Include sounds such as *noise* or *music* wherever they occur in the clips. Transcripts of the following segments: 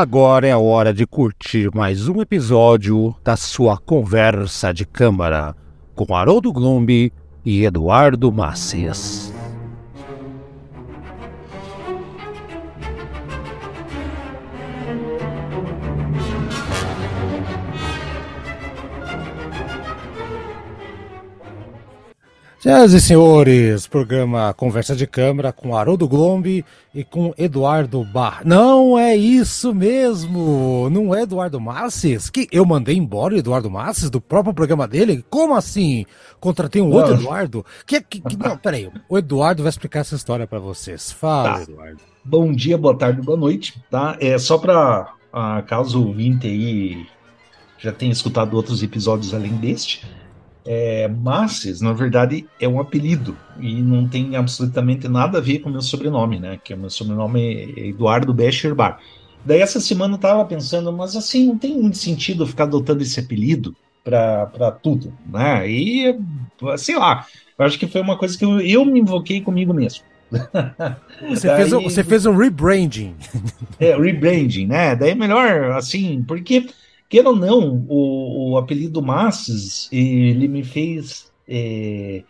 Agora é a hora de curtir mais um episódio da sua conversa de câmara com Haroldo Glombi e Eduardo Macias. Senhoras e senhores, programa Conversa de Câmara com Haroldo Glombi e com Eduardo Bar. Não é isso mesmo! Não é Eduardo Masses? Que eu mandei embora o Eduardo Masses do próprio programa dele? Como assim? Contratei um outro Eduardo? Que, que, que, não, peraí. O Eduardo vai explicar essa história para vocês. Fala, tá. Eduardo. Bom dia, boa tarde, boa noite. Tá? É só para uh, caso o ouvinte aí já tenha escutado outros episódios além deste é, Masses, na verdade, é um apelido e não tem absolutamente nada a ver com o meu sobrenome, né? Que o meu sobrenome é Eduardo Becherbar. Daí essa semana eu tava pensando, mas assim, não tem muito sentido ficar adotando esse apelido para tudo, né? E, sei lá, eu acho que foi uma coisa que eu, eu me invoquei comigo mesmo. *laughs* Você, Daí, fez, um, você fez um rebranding. É, rebranding, né? Daí é melhor, assim, porque Queira ou não, o, o apelido Masses, ele me fez. É,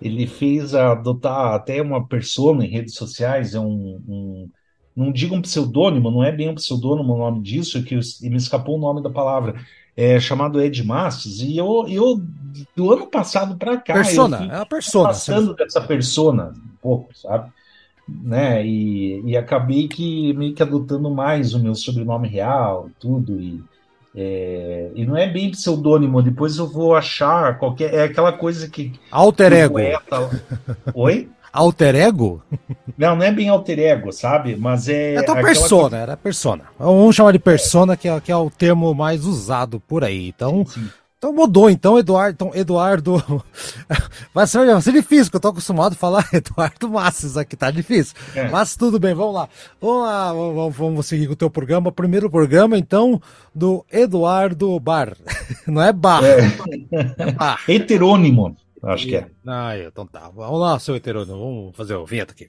ele fez adotar até uma persona em redes sociais, é um, um não digo um pseudônimo, não é bem um pseudônimo o nome disso, que eu, me escapou o nome da palavra, é chamado Ed Masses, e eu, eu do ano passado para cá, persona, eu é a persona, passando dessa persona um pouco, sabe? Né? E, e acabei que meio que adotando mais o meu sobrenome real, tudo, e é, e não é bem pseudônimo, depois eu vou achar qualquer. É aquela coisa que. Alter ego. Poeta... *laughs* Oi? Alter ego? Não, não é bem alter ego, sabe? Mas é. É tua persona, coisa... era persona. Vamos chamar de persona, que é, que é o termo mais usado por aí. Então, sim, sim. Então mudou, então, Eduardo. Então, Eduardo. *laughs* vai, ser, vai ser difícil, porque eu tô acostumado a falar *laughs* Eduardo Masses aqui, tá difícil. É. Mas tudo bem, vamos lá. Vamos lá, vamos, vamos seguir com o teu programa. Primeiro programa, então, do Eduardo Bar. *laughs* Não é Bar. É. é bar. Heterônimo, acho que é. Ah, então tá. Vamos lá, seu heterônimo. Vamos fazer o vinheta aqui.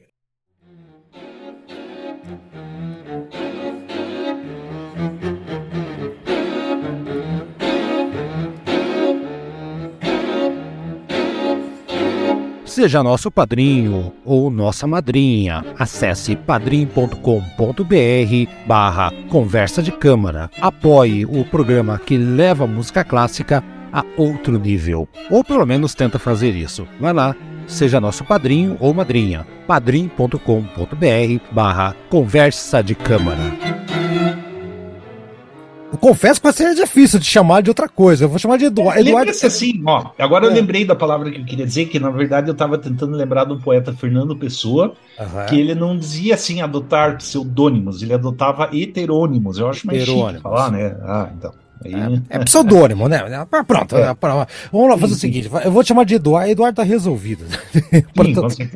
Seja nosso padrinho ou nossa madrinha. Acesse padrim.com.br barra Conversa de Câmara. Apoie o programa que leva a música clássica a outro nível. Ou pelo menos tenta fazer isso. Vai lá, seja nosso padrinho ou madrinha. padrim.com.br barra Conversa de Câmara. Eu confesso que vai ser difícil de chamar de outra coisa. Eu vou chamar de Eduardo. Eduardo... assim, ó. Agora é. eu lembrei da palavra que eu queria dizer, que na verdade eu estava tentando lembrar do poeta Fernando Pessoa, uhum. que ele não dizia assim adotar pseudônimos, ele adotava heterônimos. Eu acho mais chique falar, né? Ah, então. Aí... É, é pseudônimo, né? Pronto, é. vamos lá fazer Sim. o seguinte: eu vou te chamar de Eduardo. Eduardo tá resolvido. *laughs* Sim,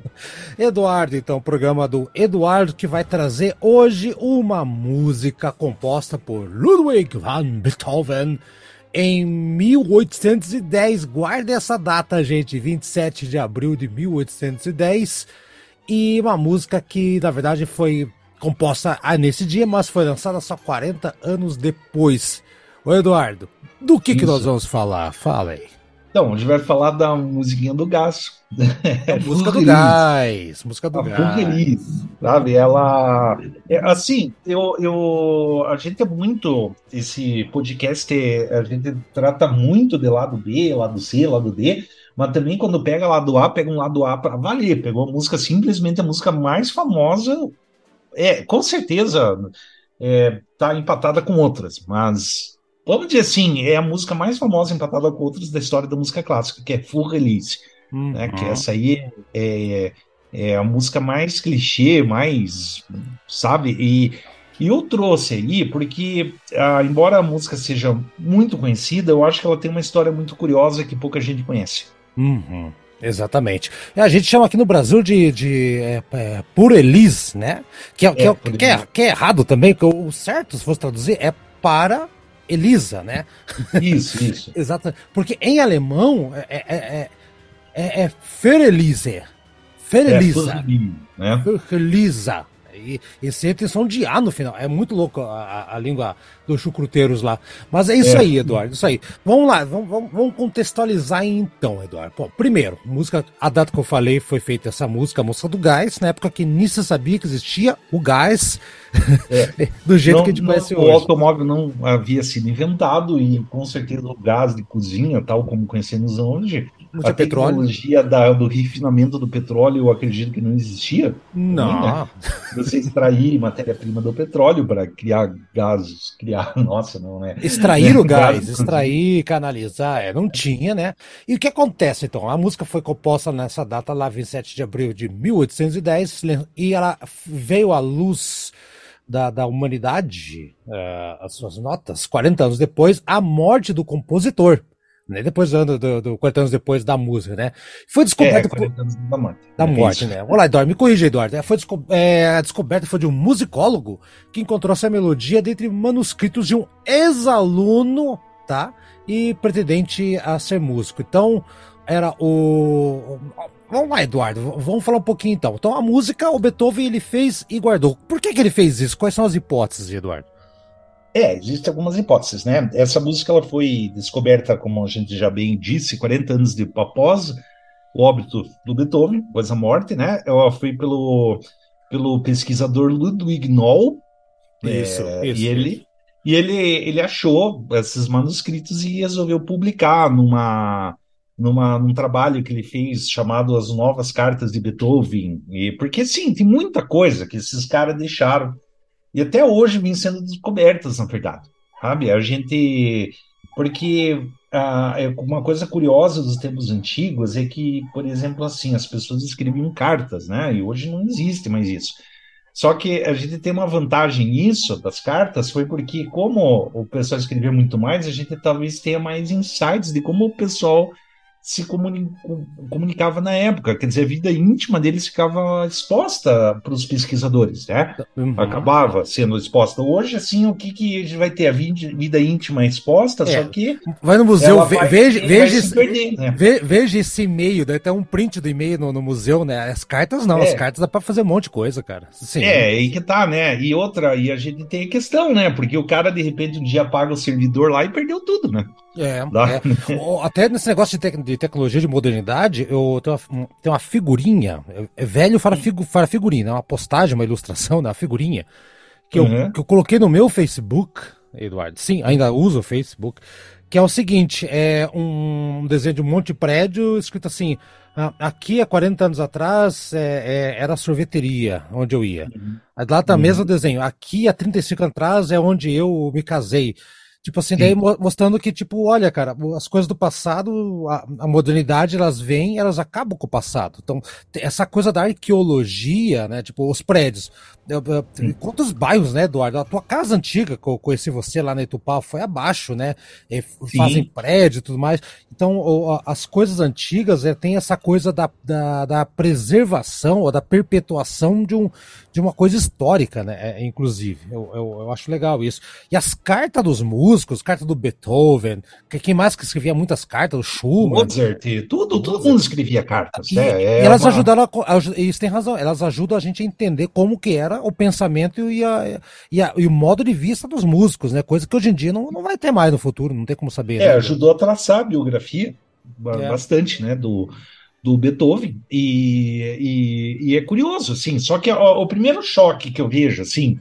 Eduardo, então, programa do Eduardo que vai trazer hoje uma música composta por Ludwig van Beethoven em 1810. Guarde essa data, gente, 27 de abril de 1810. E uma música que, na verdade, foi composta nesse dia, mas foi lançada só 40 anos depois. Ô Eduardo, do que, que nós vamos falar? Fala aí. Então, a gente vai falar da musiquinha do gás. É, *laughs* música do gás. Música do a gás. sabe? Ela. É, assim, eu, eu. A gente é muito. Esse podcast, a gente trata muito de lado B, lado C, lado D. Mas também quando pega lado A, pega um lado A para valer. Pegou a música, simplesmente a música mais famosa. É, com certeza é, tá empatada com outras, mas Vamos dizer assim, é a música mais famosa empatada com outras da história da música clássica, que é Full Release. Uhum. Né, que essa aí é, é, é, a música mais clichê, mais. Sabe? E, e eu trouxe aí porque, ah, embora a música seja muito conhecida, eu acho que ela tem uma história muito curiosa que pouca gente conhece. Uhum. Exatamente. A gente chama aqui no Brasil de, de é, é, né? Que é, que, é, é que, é, que é errado também, porque o certo, se fosse traduzir, é para Elisa, né? Isso, isso. *laughs* Exato. Porque em alemão é, é, é, é, é Ferelise. Ferelisa. É, né? Ferelisa. E, e sempre tem som de A no final. É muito louco a, a, a língua dos chucruteiros lá. Mas é isso é. aí, Eduardo, isso aí. Vamos lá, vamos, vamos, vamos contextualizar então, Eduardo. Bom, primeiro, música, a data que eu falei foi feita essa música, a música do gás, na época que nem se sabia que existia o gás. É. *laughs* do jeito não, que a gente conhece hoje. O automóvel não havia sido inventado e com certeza o gás de cozinha, tal como conhecemos hoje, a tecnologia da, do refinamento do petróleo, eu acredito que não existia. Não. né? Você extrair matéria-prima do petróleo para criar gases, criar. *laughs* Nossa, não, né? Extrair o *laughs* gás, extrair, canalizar, é, não tinha, né? E o que acontece então? A música foi composta nessa data lá, 27 de abril de 1810, e ela veio à luz da, da humanidade, uh, as suas notas, 40 anos depois, a morte do compositor né? Depois do, do, do 40 anos depois da música, né? Foi descoberto. É, 40 anos da morte. Da é morte, né? Olá, Eduardo, me corrija, Eduardo. É, foi desco é, a descoberta foi de um musicólogo que encontrou essa melodia dentre manuscritos de um ex-aluno, tá? E pretendente a ser músico. Então, era o. Vamos lá, Eduardo, vamos falar um pouquinho então. Então, a música, o Beethoven ele fez e guardou. Por que, que ele fez isso? Quais são as hipóteses, Eduardo? É, existem algumas hipóteses, né? Essa música ela foi descoberta, como a gente já bem disse, 40 anos de, após o óbito do Beethoven, após a morte, né? Ela foi pelo, pelo pesquisador Ludwig Noll. Isso, é, isso. E ele, e ele, ele achou esses manuscritos e resolveu publicar numa, numa, num trabalho que ele fez chamado As Novas Cartas de Beethoven. E, porque, sim, tem muita coisa que esses caras deixaram e até hoje vêm sendo descobertas, na verdade. Sabe? A gente. Porque ah, é uma coisa curiosa dos tempos antigos é que, por exemplo, assim, as pessoas escreviam cartas, né? E hoje não existe mais isso. Só que a gente tem uma vantagem nisso, das cartas, foi porque, como o pessoal escrevia muito mais, a gente talvez tenha mais insights de como o pessoal se comunicava na época, quer dizer, a vida íntima deles ficava exposta para os pesquisadores, né? Uhum. Acabava sendo exposta. Hoje, assim, o que, que a gente vai ter? A vida íntima exposta, é. só que. Vai no museu, ve vai, veja, veja, esse, perder, né? ve, veja esse e-mail, deve ter um print do e-mail no, no, museu, né? As cartas não, é. as cartas dá para fazer um monte de coisa, cara. Sim. É, aí que tá, né? E outra, e a gente tem a questão, né? Porque o cara, de repente, um dia apaga o servidor lá e perdeu tudo, né? É, é. Até nesse negócio de, de, tecnologia de modernidade, eu tenho uma, tenho uma figurinha, é, é velho para, figu, para figurina, é uma postagem, uma ilustração, né, uma figurinha, que, uhum. eu, que eu coloquei no meu Facebook, Eduardo, sim, ainda uso o Facebook, que é o seguinte, é um desenho de um monte de prédio, escrito assim, ah, aqui há 40 anos atrás é, é, era a sorveteria onde eu ia. Uhum. Lá tá uhum. mesmo desenho. Aqui há 35 anos atrás é onde eu me casei. Tipo assim, daí mostrando que, tipo, olha, cara, as coisas do passado, a, a, modernidade, elas vêm, elas acabam com o passado. Então, essa coisa da arqueologia, né? Tipo, os prédios. Eu, eu, quantos bairros, né, Eduardo? A tua casa antiga, que eu conheci você lá na Itupá, foi abaixo, né? E fazem prédio e tudo mais. Então, as coisas antigas é, tem essa coisa da, da, da, preservação ou da perpetuação de, um, de uma coisa histórica, né? É, inclusive. Eu, eu, eu, acho legal isso. E as cartas dos músicos, cartas do Beethoven, quem mais que escrevia muitas cartas? O Schumann. Mozart, tudo, todo mundo escrevia cartas. E, né? é elas uma... ajudaram, a, isso tem razão, elas ajudam a gente a entender como que era o pensamento e, a, e, a, e, o modo de vista dos músicos, né? Coisa que hoje em dia não, não vai ter mais no futuro, não tem como saber. É, né? ajudou a traçar a biografia é. bastante, né? Do, do Beethoven e, e, e, é curioso, assim. Só que ó, o primeiro choque que eu vejo, assim,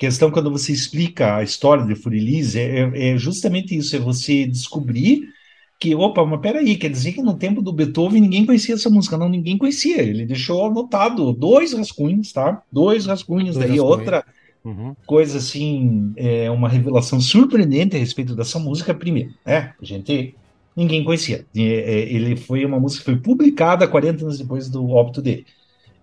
questão quando você explica a história de Furilis é, é, é justamente isso, é você descobrir que, opa, mas peraí, quer dizer que no tempo do Beethoven ninguém conhecia essa música. Não, ninguém conhecia. Ele deixou anotado dois rascunhos, tá? Dois rascunhos. Dois daí rascunhos. outra uhum. coisa, assim, é uma revelação surpreendente a respeito dessa música. Primeiro, né? A gente, ninguém conhecia. É, ele foi uma música que foi publicada 40 anos depois do óbito dele.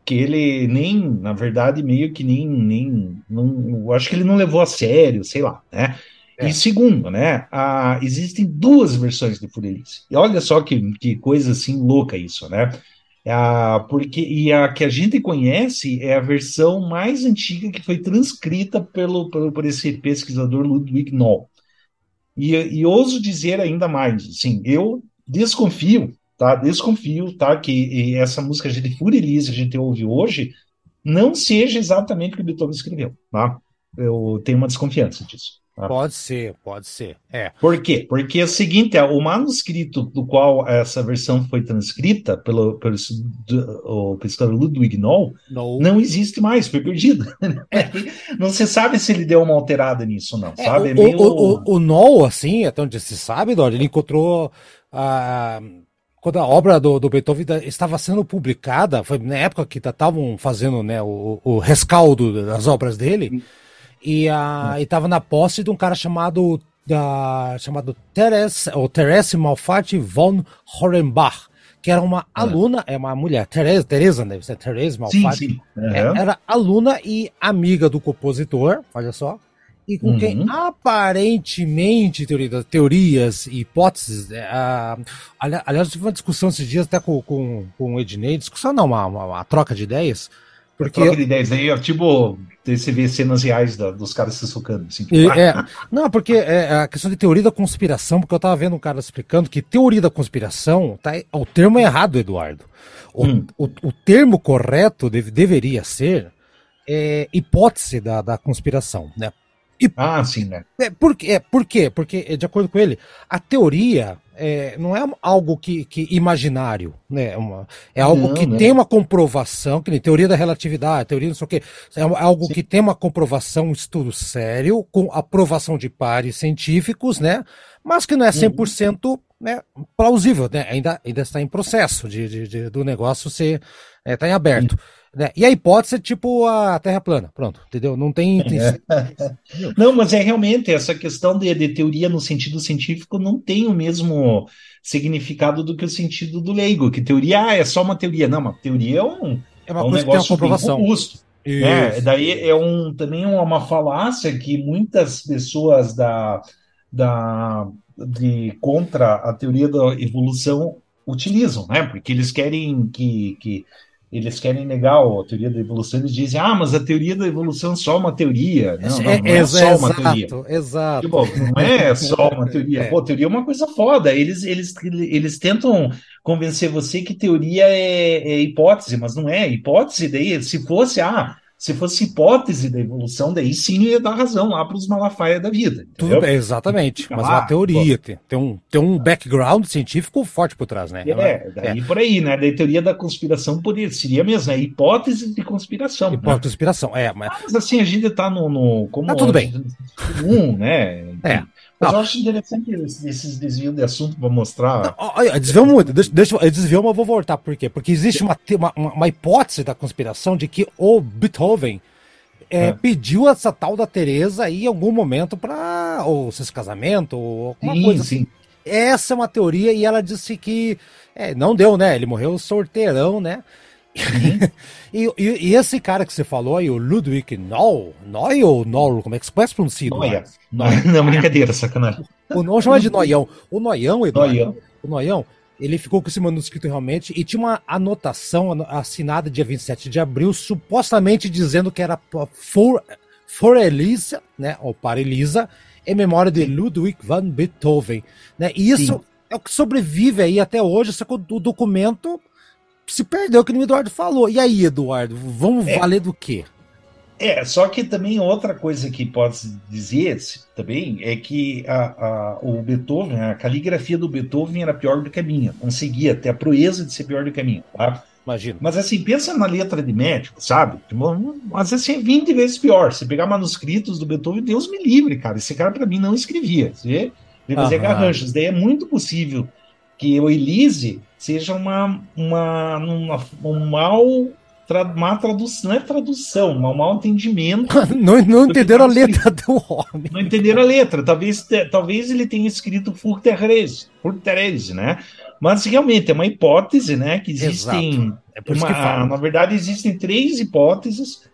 Que ele nem, na verdade, meio que nem, nem, não, acho que ele não levou a sério, sei lá, né? É. E segundo, né, a, existem duas versões de Furelice. E olha só que, que coisa assim louca isso, né? A, porque, e a que a gente conhece é a versão mais antiga que foi transcrita pelo, pelo por esse pesquisador Ludwig Noll. E, e ouso dizer ainda mais, assim, eu desconfio, tá? Desconfio, tá? Que essa música de Furelice que a gente ouve hoje não seja exatamente o que Beethoven escreveu. Tá? Eu tenho uma desconfiança disso. Tá? Pode ser, pode ser. É. Por quê? Porque é o seguinte, é, o manuscrito do qual essa versão foi transcrita pelo, pelo o pesquisador Ludwig Noll no. não existe mais, foi perdido. É. *laughs* não se sabe se ele deu uma alterada nisso, não. É, sabe? É o, meio... o, o, o Noll, assim, até onde se sabe, Dor, ele encontrou a. quando a obra do, do, Beethoven estava sendo publicada, foi na época que estavam fazendo né, o, o rescaldo das obras dele, e uh, estava na posse de um cara chamado da chamado Therese, ou Therese Malfatti von Horenbach, que era uma ah. aluna, é uma mulher, Teresa, Teresa deve ser Therese Malfatti, sim, sim. Uhum. era aluna e amiga do compositor, olha só, e com uhum. quem aparentemente teoria, teorias e hipóteses. Uh, aliás, tive uma discussão esses dias até com, com, com o Ednei, discussão não, uma, uma, uma troca de ideias, porque... Troca de ideias aí, ó, tipo, você vê cenas reais da, dos caras se socando. Assim, e, é, não, porque é, a questão de teoria da conspiração, porque eu tava vendo um cara explicando que teoria da conspiração, tá, o termo é errado, Eduardo. O, hum. o, o termo correto deve, deveria ser é, hipótese da, da conspiração, né? E, ah, sim, né? É, por, é, por quê? Porque, de acordo com ele, a teoria é, não é algo que, que imaginário, né? É uma, é algo não, que não. tem uma comprovação, que nem teoria da relatividade, teoria não sei o quê. É algo sim. que tem uma comprovação, um estudo sério, com aprovação de pares científicos, né? Mas que não é 100% uhum. né, plausível, né? Ainda, ainda está em processo de, de, de do negócio ser, está é, em aberto. Sim. Né? E a hipótese é tipo a Terra plana, pronto, entendeu? Não tem. *laughs* tem... não, mas é realmente essa questão de, de, teoria no sentido científico não tem o mesmo significado do que o sentido do leigo, que teoria ah, é só uma teoria. Não, uma teoria é um, é uma é um coisa negócio que tem uma comprovação. robusto. É, daí é um, também uma falácia que muitas pessoas da, da, de, contra a teoria da evolução utilizam, né? Porque eles querem que, que eles querem negar a teoria da evolução, eles dizem, ah, mas a teoria da evolução é só uma teoria. Não, não, não é, é só uma teoria. Exato. Tipo, não é só uma *laughs* teoria. É. Pô, teoria é uma coisa foda. Eles, eles, eles tentam convencer você que teoria é, é hipótese, mas não é. Hipótese, daí, se fosse, ah, se fosse hipótese da evolução, daí sim ia dar razão lá para os Malafaia da vida. Tudo bem, exatamente. Mas ah, uma teoria, tem, tem, um, tem um background científico forte por trás, né? É, daí é. por aí, né? Da teoria da conspiração poderia, seria mesmo, é hipótese de conspiração. Hipótese né? de conspiração, é. Mas... mas assim, a gente está no, no. Como tá tudo bem. Um, né? É. Mas não. eu acho interessante esses desvios de assunto para mostrar. desviou muito. Deixa, deixa, eu desviou, mas eu vou voltar. Por quê? Porque existe uma, uma, uma hipótese da conspiração de que o Beethoven é, é. pediu essa tal da Teresa aí em algum momento para ou seu casamento ou alguma sim, coisa assim. Sim. Essa é uma teoria e ela disse que é, não deu, né? Ele morreu sorteirão, né? Uhum. *laughs* e, e, e, esse cara que você falou aí, o Ludwig Noll, Noy ou Noll, como é que se pode pronunciar? Noia. *laughs* Não, brincadeira, sacanagem. O Noll chama de Noião. O Noião, Eduardo, Noião. o Noião, ele ficou com esse manuscrito realmente e tinha uma anotação assinada dia 27 de abril, supostamente dizendo que era for, for Elisa, né, ou para Elisa, em memória de Ludwig van Beethoven, né? E isso Sim. é o que sobrevive aí até hoje, só que o documento se perdeu, que o Eduardo falou. E aí, Eduardo, vamos é. valer do quê? É, só que também outra coisa que pode dizer também é que a, a, o Beethoven, a caligrafia do Beethoven era pior do que a minha. Conseguia ter a proeza de ser pior do que a minha, tá? Imagina. Mas assim, pensa na letra de médico, sabe? Às vezes é 20 vezes pior. Você pegar manuscritos do Beethoven, Deus me livre, cara. Esse cara, para mim, não escrevia. Você fazia garranchos. Daí é muito possível que o Elise seja uma, uma, uma um mal tra, má tradução, não é tradução, um mau entendimento. *laughs* não, não entenderam a letra do homem. Não entenderam a letra. Talvez, talvez ele tenha escrito Furterese, Furterese, né? Mas realmente é uma hipótese, né? Que existem. É por uma, que na verdade, existem três hipóteses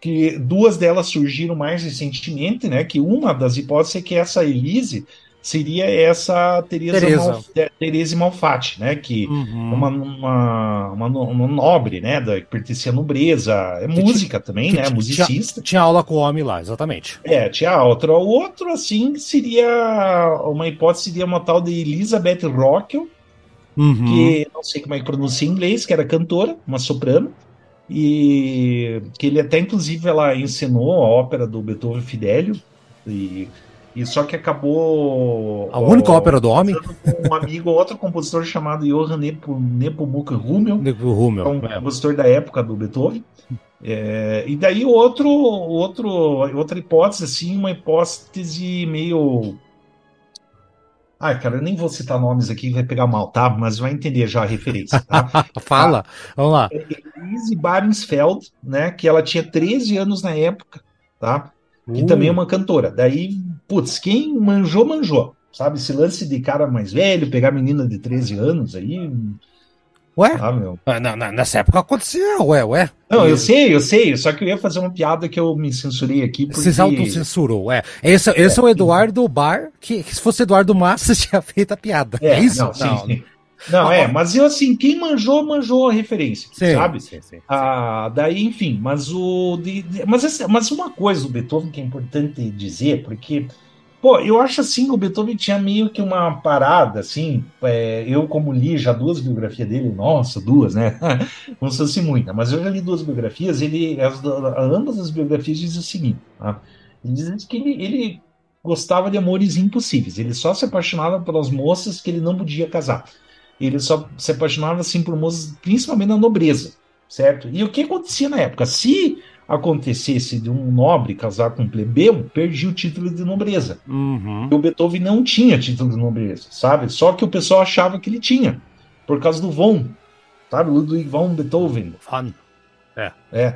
que duas delas surgiram mais recentemente, né? Que uma das hipóteses é que essa Elise seria essa Teresa, Teresa. Mal, Teresa Malfatti, né? Que uhum. uma, uma, uma, uma, nobre, né? Da, que pertencia à nobreza, é que música tinha, também, né? Musicista. Tinha, tinha, aula com o homem lá, exatamente. É, tinha outra. O outro, assim, seria uma hipótese seria uma tal de Elizabeth Rockwell, uhum. que não sei como é que pronuncia em inglês, que era cantora, uma soprano. e que ele até inclusive ela ensinou a ópera do Beethoven Fidelio e, e só que acabou a única ó, ópera do homem um amigo outro compositor chamado Johann Nepomuk Hummel, Hummel um é. compositor da época do Beethoven é, e daí outro outro outra hipótese assim uma hipótese meio Ai, cara, eu nem vou citar nomes aqui, vai pegar mal, tá? Mas vai entender já a referência, tá? *laughs* Fala, vamos lá. Elise Barensfeld, né? Que ela tinha 13 anos na época, tá? Que uh. também é uma cantora. Daí, putz, quem manjou, manjou. Sabe, esse lance de cara mais velho, pegar menina de 13 anos aí, Ué? Ah, meu. Ah, na, na, nessa época acontecia, ué, ué. Não, eu sei, eu sei, só que eu ia fazer uma piada que eu me censurei aqui. Porque... Você se autocensurou, é. Esse, esse é, é o Eduardo Bar, que, que, se fosse Eduardo Massa, *laughs* tinha feito a piada. É, é isso? Não, sim, não. Sim. Não, é, mas eu assim, quem manjou, manjou a referência, sim, sabe? Sim, sim, ah, daí, enfim, mas o. De, de, mas, mas uma coisa do Beethoven que é importante dizer, porque Pô, eu acho assim que o Beethoven tinha meio que uma parada, assim. É, eu, como li já duas biografias dele, nossa, duas, né? *laughs* Não sei se muita, mas eu já li duas biografias. Ele, as, ambas as biografias dizem o seguinte: tá? ele diz que ele, ele gostava de amores impossíveis. Ele só se apaixonava pelas moças que ele não podia casar. Ele só se apaixonava assim por moças, principalmente na nobreza, certo? E o que acontecia na época? Se acontecesse de um nobre casar com um plebeu, perdia o título de nobreza. Uhum. E o Beethoven não tinha título de nobreza, sabe? Só que o pessoal achava que ele tinha, por causa do von, sabe? Ludwig von Beethoven. Von. É. É.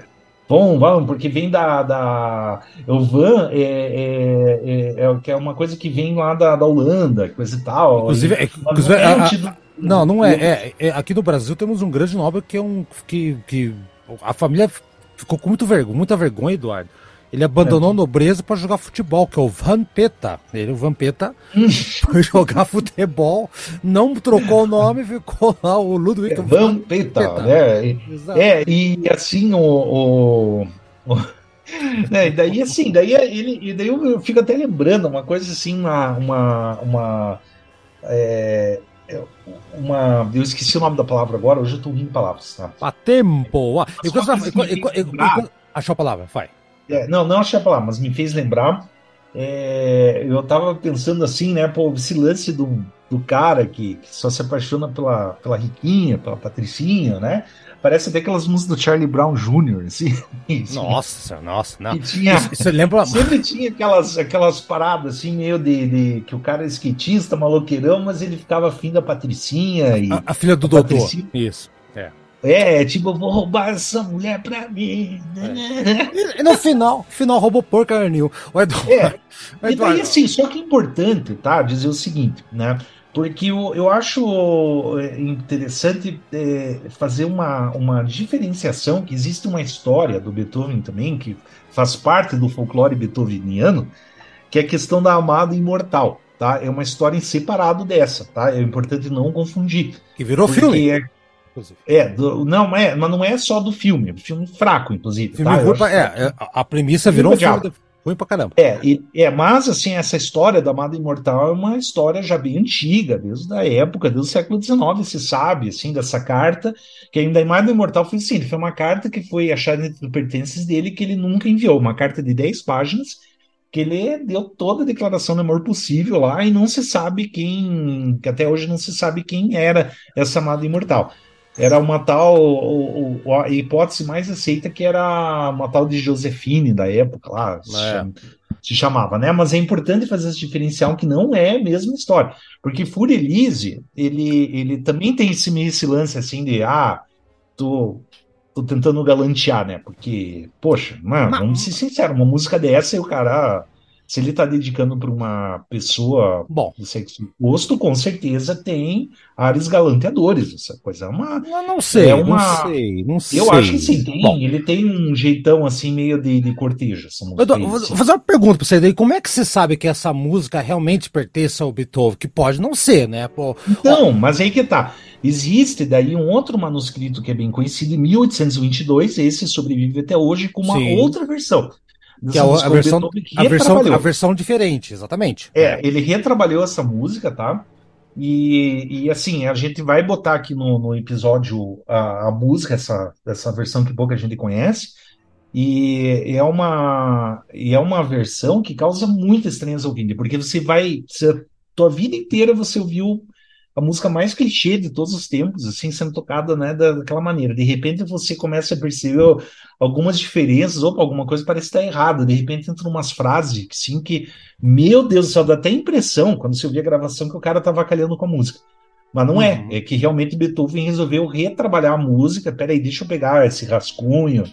Von, von, porque vem da. da o van é, é, é, é, é uma coisa que vem lá da, da Holanda, coisa e tal. Inclusive, é, inclusive é a, a, não, não é, é, é, Aqui no Brasil temos um grande nobre que é um. que, que a família ficou com muito vergonha, muita vergonha, Eduardo. Ele abandonou é. a nobreza para jogar futebol, que é o Vampeta. Ele, o Vampeta, *laughs* foi jogar futebol, não trocou o nome, ficou lá o Ludwig. É, Vampeta, né? É, e assim, o. o, o *laughs* né, e daí assim, daí ele, e daí eu fico até lembrando uma coisa assim, uma, uma, uma é, uma. Eu esqueci o nome da palavra agora, hoje eu estou rindo palavras. Tá? A tempo! Ah, achou a palavra, vai. É, não, não achei a palavra, mas me fez lembrar. É, eu estava pensando assim, né, pô, esse lance do, do cara que, que, só se apaixona pela, pela riquinha, pela patricinha, né? Parece até aquelas músicas do Charlie Brown Jr., assim. *laughs* Nossa, nossa, não. tinha, Você lembra... Sempre tinha aquelas, aquelas paradas, assim, meio de, de, que o cara é skatista, maloqueirão, mas ele ficava afim da Patricinha. E a, a filha do doutor. Patricinha. Isso, é. É, tipo, vou roubar essa mulher pra mim. É. E no final, final roubou por Carnil. O Eduardo, é. O Eduardo. E daí, assim, só que é importante, tá? Dizer o seguinte, né? Porque eu, eu acho é, interessante é, fazer uma, uma diferenciação, que existe uma história do Beethoven também, que faz parte do folclore beethoveniano, que é a questão da amada imortal, tá? É uma história em separado dessa, tá? É importante não confundir. Que virou filme. É, é do, não, é, mas não é só do filme, é um filme fraco, inclusive. Filme tá? é, é, a premissa virou um filme, Ruim pra caramba. É, e, é, mas assim, essa história da Amada Imortal é uma história já bem antiga, desde a época, desde o século XIX, se sabe, assim, dessa carta, que ainda a Amada Imortal foi assim, foi uma carta que foi achada entre pertences dele que ele nunca enviou, uma carta de 10 páginas, que ele deu toda a declaração de amor possível lá e não se sabe quem, que até hoje não se sabe quem era essa Amada Imortal. Era uma tal, o, o, a hipótese mais aceita que era uma tal de Josefine da época lá, se, é. se, chamava, né? Mas é importante fazer esse diferencial que não é a mesma história, porque Furelise, ele, ele também tem esse, esse lance assim de, ah, tô, tô tentando galantear, né? Porque, poxa, mano, Mas... vamos ser sinceros, uma música dessa e o cara se ele está dedicando para uma pessoa Bom. do sexo oposto, com certeza tem ares galanteadores. Essa coisa é uma. Eu não sei, é uma, não sei, não sei. Eu acho que sim, tem. Bom. Ele tem um jeitão assim, meio de, de cortejo. vou, vou fazer uma pergunta para você daí. Como é que você sabe que essa música realmente pertence ao Beethoven? Que pode não ser, né? Pô, então, ó... mas aí que tá. Existe daí um outro manuscrito que é bem conhecido, em 1822, esse sobrevive até hoje com uma sim. outra versão. Que é a, versão, a, versão, a versão diferente, exatamente. É, ele retrabalhou essa música, tá? E, e assim, a gente vai botar aqui no, no episódio a, a, música, essa, essa versão que pouca gente conhece, e é uma, e é uma versão que causa muita estranheza ouvir, porque você vai. Você, tua vida inteira você ouviu a música mais clichê de todos os tempos, assim, sendo tocada, né, daquela maneira. De repente você começa a perceber algumas diferenças, ou alguma coisa parece estar errada. De repente entra umas frases, sim, que, meu Deus do céu, dá até impressão, quando você ouvir a gravação, que o cara tá vacalhando com a música. Mas não é, uhum. é, é que realmente Beethoven resolveu retrabalhar a música. Peraí, deixa eu pegar esse rascunho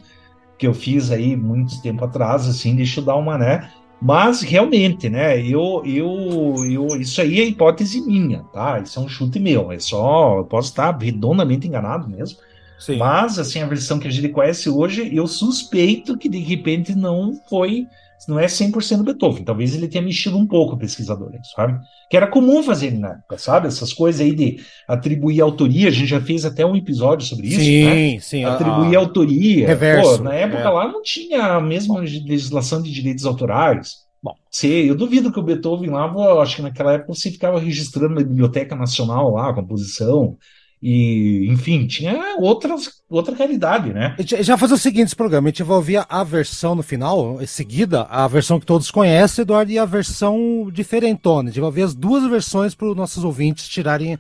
que eu fiz aí muito tempo atrás, assim, deixa eu dar uma, né? Mas realmente, né? Eu, eu, eu, isso aí é hipótese minha, tá? Isso é um chute meu. É só, eu posso estar redondamente enganado mesmo. Sim. Mas assim, a versão que a gente conhece hoje, eu suspeito que de repente não foi não é 100% Beethoven. Talvez ele tenha mexido um pouco o pesquisador, sabe? Que era comum fazer na época, sabe? Essas coisas aí de atribuir autoria. A gente já fez até um episódio sobre isso, sim, né? Sim, Atribuir a, autoria. Reverso. Pô, na época é. lá não tinha a mesma legislação de direitos autorais. Bom, se, eu duvido que o Beethoven lá, acho que naquela época você ficava registrando na Biblioteca Nacional lá, a composição, e, enfim, tinha outras, outra realidade, né? Já fazer o seguinte esse programa, a gente vai ouvir a versão no final, em seguida, a versão que todos conhecem, Eduardo, e a versão diferentona. A gente vai ouvir as duas versões para os nossos ouvintes tirarem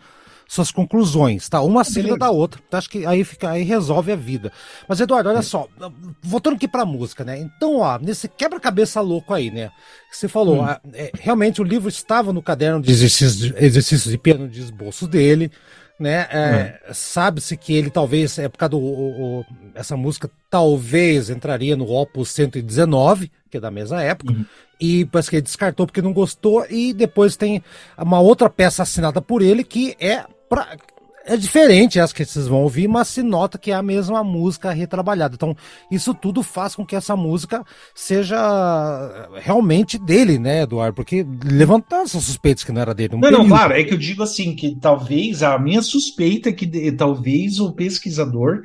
suas conclusões, tá? Uma seguida da outra. Tá? Acho que aí fica, aí resolve a vida. Mas, Eduardo, olha só, voltando aqui pra música, né? Então, ó, nesse quebra-cabeça louco aí, né? Você falou, hum. é, realmente o livro estava no caderno de exercícios, exercícios de piano de esboço dele né? É, é. Sabe-se que ele talvez, é por causa do. O, o, essa música talvez entraria no Opus 119, que é da mesma época, uhum. e parece que ele descartou porque não gostou, e depois tem uma outra peça assinada por ele que é. Pra, é diferente as que vocês vão ouvir, mas se nota que é a mesma música retrabalhada. Então, isso tudo faz com que essa música seja realmente dele, né, Eduardo? Porque levantar essas suspeitas que não era dele. Um não, período. não, claro, é que eu digo assim, que talvez a minha suspeita é que talvez o pesquisador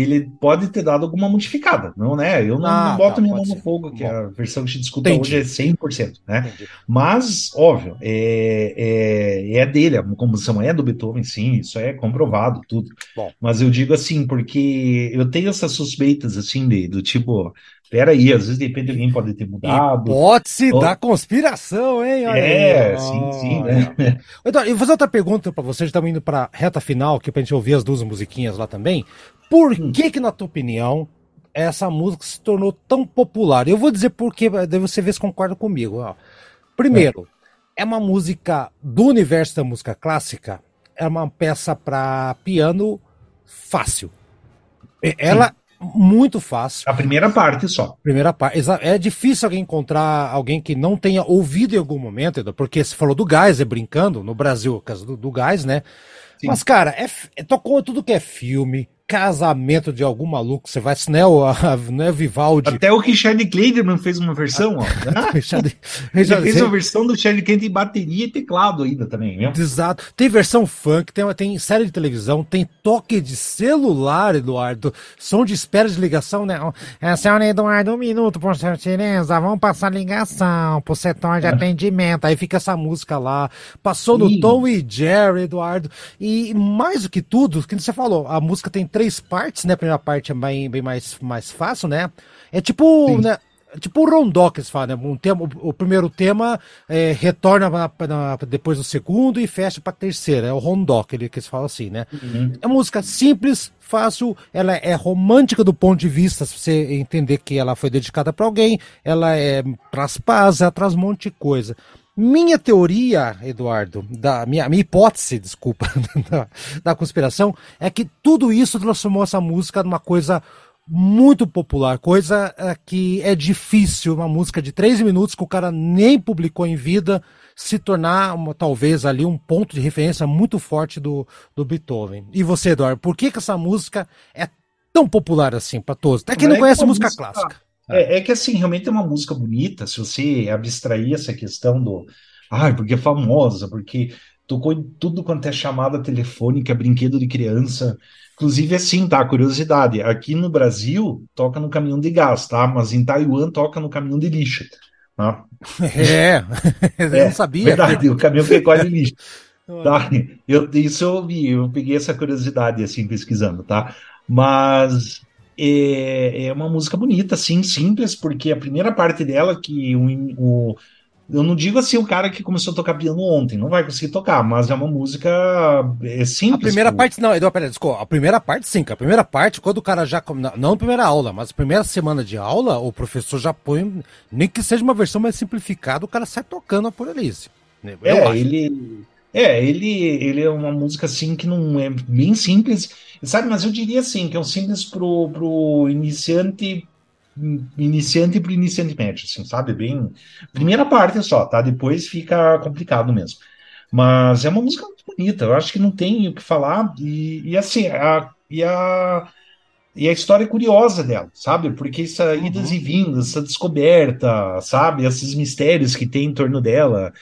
ele pode ter dado alguma modificada, não, né? Eu não, ah, não boto tá, minha mão no fogo, que a versão que a gente discuta Entendi. hoje é 100%, né? Entendi. Mas, óbvio, é, é, é dele, a composição é do Beethoven, sim, isso é comprovado, tudo. Bom. Mas eu digo assim, porque eu tenho essas suspeitas, assim, de, do tipo, Peraí, às vezes de repente alguém pode ter mudado. Hipótese ou... da conspiração, hein? Olha é, aí. sim, sim, né? Então, eu vou fazer outra pergunta para vocês, estamos indo para reta final, que é pra gente ouvir as duas musiquinhas lá também. Por hum. que que, na tua opinião, essa música se tornou tão popular? Eu vou dizer por quê, daí você vê se concorda comigo. Ó. Primeiro, é. é uma música do universo da música clássica, é uma peça para piano fácil. Ela Sim muito fácil. A primeira parte só. Primeira parte. É difícil alguém encontrar alguém que não tenha ouvido em algum momento, porque você falou do Geyser brincando, no Brasil, caso do, do Gás, né? Sim. Mas, cara, é, é, tocou tudo que é filme, casamento de algum maluco, você vai, né, o, a, né, Vivaldi. Até o Richard Clayderman fez uma versão, ó. *laughs* Né? Richard, Richard, fez uma versão do Richard Clayderman em bateria e teclado ainda também, viu? Exato. Tem versão funk, tem, tem série de televisão, tem toque de celular, Eduardo, som de espera de ligação, né? É, senhor Eduardo, um minuto, por gentileza, vamos passar ligação pro setor de é. atendimento, aí fica essa música lá, passou no Tom e Jerry, Eduardo, e mais do que tudo, que você falou, a música tem três partes, né? A primeira parte é bem, bem mais, mais fácil, né? É tipo, né? Tipo o rondó que eles falam, né? Um tema, o, o primeiro tema é, retorna na, na, depois do segundo e fecha para terceira. É o rondó que, ele, que eles falam assim, né? Uhum. É música simples, fácil, ela é romântica do ponto de vista, se você entender que ela foi dedicada para alguém, ela é traz paz, ela traz um monte de coisa. Minha teoria, Eduardo, da minha, minha hipótese, desculpa, *laughs* da, da, conspiração, é que tudo isso transformou essa música numa coisa muito popular, coisa é, que é difícil, uma música de três minutos que o cara nem publicou em vida, se tornar uma, talvez ali um ponto de referência muito forte do, do Beethoven. E você, Eduardo, por que, que essa música é tão popular assim para todos? Até quem não, conhece música, música clássica. É, é, que assim, realmente é uma música bonita, se você abstrair essa questão do. Ai, porque é famosa, porque tocou em tudo quanto é chamada telefônica, brinquedo de criança. Inclusive, assim, tá? Curiosidade: aqui no Brasil toca no caminhão de gás, tá? Mas em Taiwan toca no caminhão de lixo. Tá? *laughs* É, eu é, não sabia. Verdade, o caminhão que recolhe lixo. *laughs* Tá? Eu, isso eu vi, eu peguei essa curiosidade assim pesquisando, tá? Mas é, é uma música bonita, assim, simples, porque a primeira parte dela, que o, o eu não digo assim o cara que começou a tocar piano ontem, não vai conseguir tocar, mas é uma música é simples. A primeira pô. parte, não, Eduardo, peraí, desculpa. A primeira parte, sim, a primeira parte, quando o cara já. Não a primeira aula, mas a primeira semana de aula, o professor já põe. Nem que seja uma versão mais simplificada, o cara sai tocando a por Alice. É, acho. ele. É, ele, ele é uma música assim que não é bem simples, sabe? Mas eu diria assim, que é um simples pro, pro iniciante iniciante para iniciante médio, assim, sabe? Bem. Primeira parte só, tá? Depois fica complicado mesmo. Mas é uma música muito bonita, eu acho que não tem o que falar. E, e assim, a, e, a, e a história é curiosa dela, sabe? Porque essa uhum. idas e vindas, essa descoberta, sabe? Esses mistérios que tem em torno dela.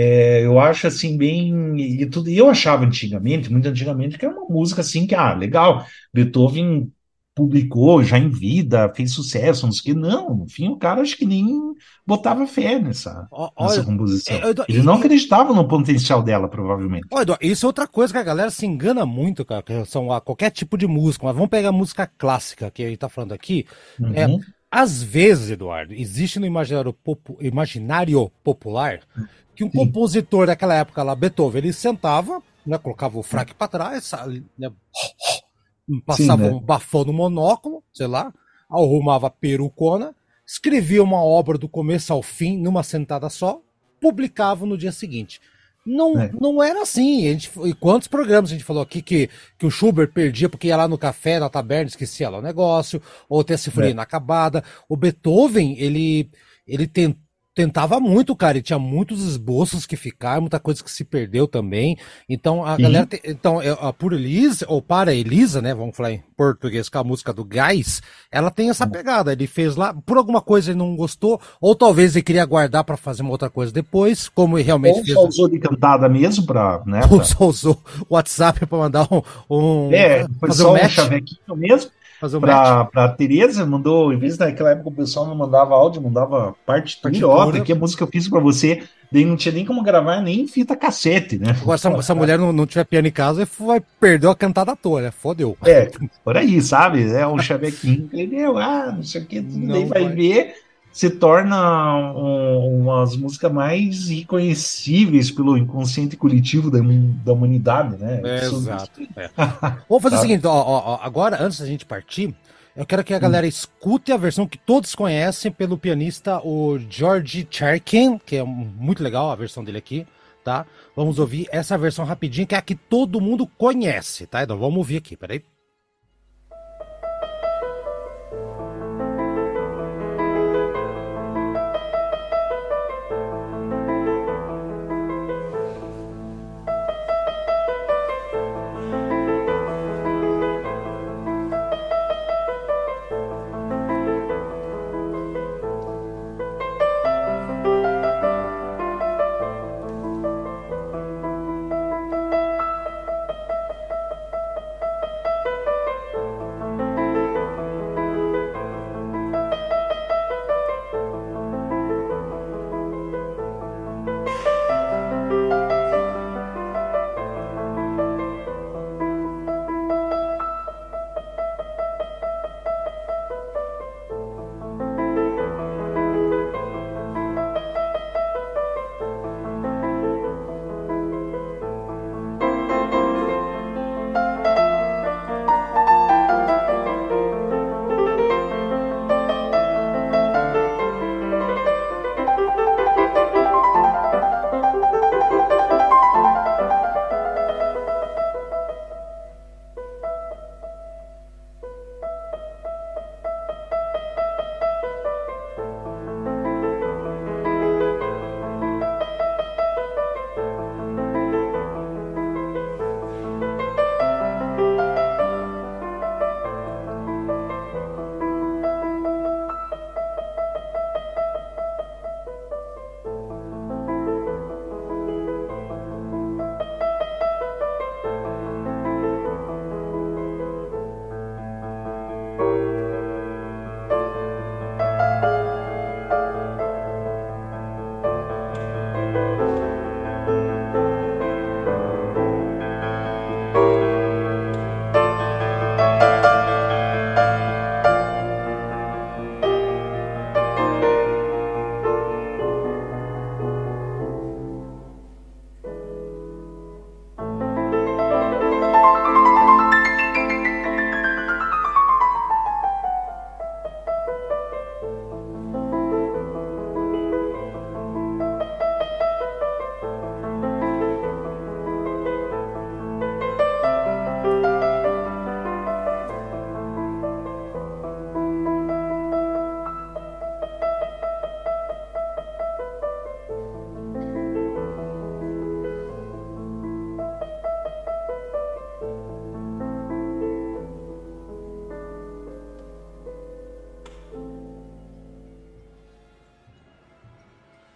É, eu acho assim bem e tudo. E eu achava antigamente, muito antigamente, que era uma música assim que ah, legal. Beethoven publicou já em vida, fez sucesso, não sei o que. Não, no fim, o cara acho que nem botava fé nessa, Olha, nessa composição. É, Ele não acreditava no potencial dela, provavelmente. Olha, isso é outra coisa que a galera se engana muito, cara, com relação a qualquer tipo de música. Mas vamos pegar a música clássica que a gente tá falando aqui. Uhum. É, às vezes, Eduardo, existe no imaginário, popu imaginário popular que um Sim. compositor daquela época lá, Beethoven, ele sentava, né, colocava o fraque para trás, né, passava Sim, né? um bafão no monóculo, sei lá, arrumava perucona, escrevia uma obra do começo ao fim, numa sentada só, publicava no dia seguinte. Não, é. não era assim. A gente, e quantos programas a gente falou aqui que, que o Schubert perdia porque ia lá no café, na taberna, esquecia lá o negócio, ou ter a sinfonia é. inacabada. O Beethoven, ele, ele tentou tentava muito, cara, e tinha muitos esboços que ficaram, muita coisa que se perdeu também. Então a Sim. galera, te, então a por Elisa ou para Elisa, né, vamos falar em português com a música do Gás, ela tem essa pegada. Ele fez lá, por alguma coisa ele não gostou, ou talvez ele queria guardar para fazer uma outra coisa depois, como ele realmente ou fez. Só usou de cantada mesmo para, né? *laughs* Ou só usou o WhatsApp para mandar um, um é, foi fazer só um, um chavequinho mesmo para pra Tereza, mandou, em vez daquela época o pessoal não mandava áudio, mandava partitura, ó, aqui a música que eu fiz para você, daí não tinha nem como gravar nem fita cassete, né? Agora, se essa mulher não, não tiver piano em casa, vai perder a cantada toda, né? Fodeu. É, por aí, sabe? É um chavequinho, entendeu? Ah, não sei o que, daí vai, vai ver se torna um, umas músicas mais reconhecíveis pelo inconsciente coletivo da, da humanidade, né? É, exato. É. Vamos fazer o seguinte, ó, ó, agora, antes da gente partir, eu quero que a galera hum. escute a versão que todos conhecem pelo pianista o George Cherkin, que é muito legal a versão dele aqui, tá? Vamos ouvir essa versão rapidinho, que é a que todo mundo conhece, tá? Então vamos ouvir aqui, peraí.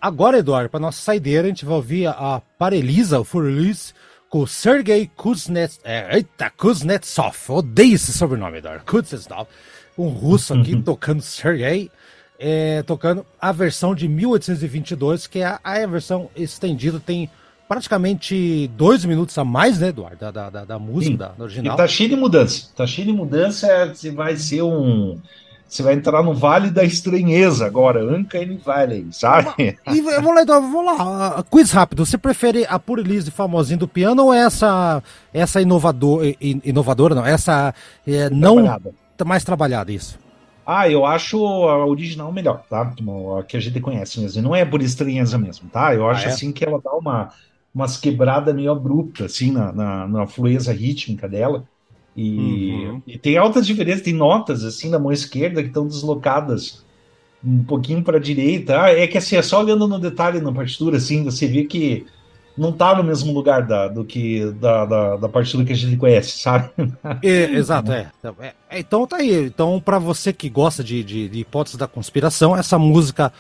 Agora, Eduardo, para nossa saideira, a gente vai ouvir a Parelisa, o Furlis, com o Sergei Kuznets, é, eita, Kuznetsov. Odeio esse sobrenome, Eduardo. Kuznetsov. Um russo aqui tocando Sergei. É, tocando a versão de 1822, que é a, a versão estendida, tem praticamente dois minutos a mais, né, Eduardo, da, da, da música, da, da, original. E tá cheio de mudança. Tá cheio de mudança, vai ser um você vai entrar no Vale da Estranheza agora, Uncanny Valley, sabe? E vamos lá, então, vamos lá. Quiz rápido. Você prefere a Pure Lise famosinha do piano ou essa essa inovador, inovadora, não? Essa é, não trabalhada. mais trabalhada, isso? Ah, eu acho a original melhor, tá? A que a gente conhece mesmo. não é por estranheza mesmo, tá? Eu acho ah, é? assim que ela dá uma umas quebradas meio abruptas, assim, na, na, na fluência rítmica dela. E, uhum. e, tem altas diferenças, tem notas assim na mão esquerda que estão deslocadas um pouquinho para a direita. Ah, é que assim, é só olhando no detalhe na partitura, assim, você vê que não está no mesmo lugar da, do que da, da, da, partitura que a gente conhece, sabe? É, exato, é. é. Então tá aí. Então, para você que gosta de, de, de hipóteses da conspiração, essa música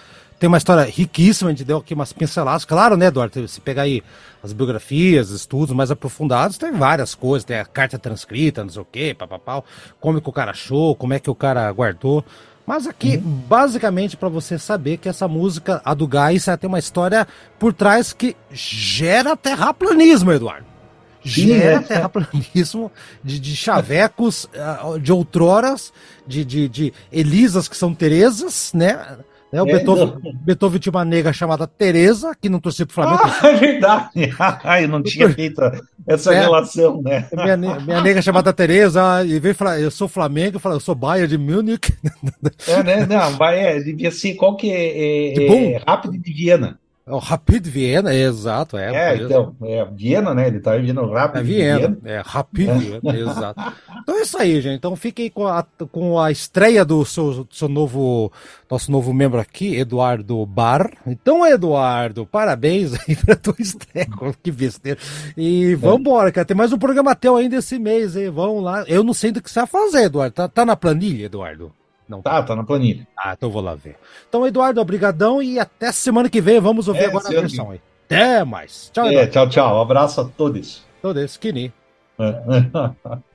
tem uma história riquíssima, a gente deu aqui umas pinceladas. Claro, né, Eduardo? Se pegar aí as biografias, estudos mais aprofundados, tem várias coisas, tem a carta transcrita, não sei o quê, papapau, como que o cara achou, como é que o cara guardou. Mas aqui, uhum. basicamente, para você saber que essa música, a do Gás, tem uma história por trás que gera terraplanismo, Eduardo. Gera Sim, é. terraplanismo de, de chavecos ah, de outroras, de, de, de Elisas que são Teresas, né? Né? O é, Beethoven, Beethoven tinha uma nega chamada Teresa, que não torcia pro Flamengo. Ah, é verdade. *laughs* eu não tinha feito essa é, relação, né? Minha, minha nega chamada Teresa, e veio falar, eu sou Flamengo, eu falo, eu sou Bayern de Munich. É, né? Não, Bayern devia ser qual que é, é, é Rápido de Viena. O Rapid Viena, exato. É, é então, é Viena, né? Ele tá vindo rápido. É Viena, Viena. é Rapid é. Viena, exato. Então é isso aí, gente. Então fiquem com a, com a estreia do seu, seu novo, nosso novo membro aqui, Eduardo Bar. Então, Eduardo, parabéns aí pra tua estreia. *laughs* que besteira. E vambora, cara. Tem mais um programa teu ainda esse mês, hein? Vamos lá. Eu não sei do que você vai fazer, Eduardo. Tá, tá na planilha, Eduardo? Não tá, tá na planilha. Ah, então vou lá ver. Então, Eduardo, obrigadão e até semana que vem. Vamos ouvir é, agora a versão aí. Até mais. Tchau, é, Tchau, tchau. Um abraço a todos. Todos, Kini. *laughs*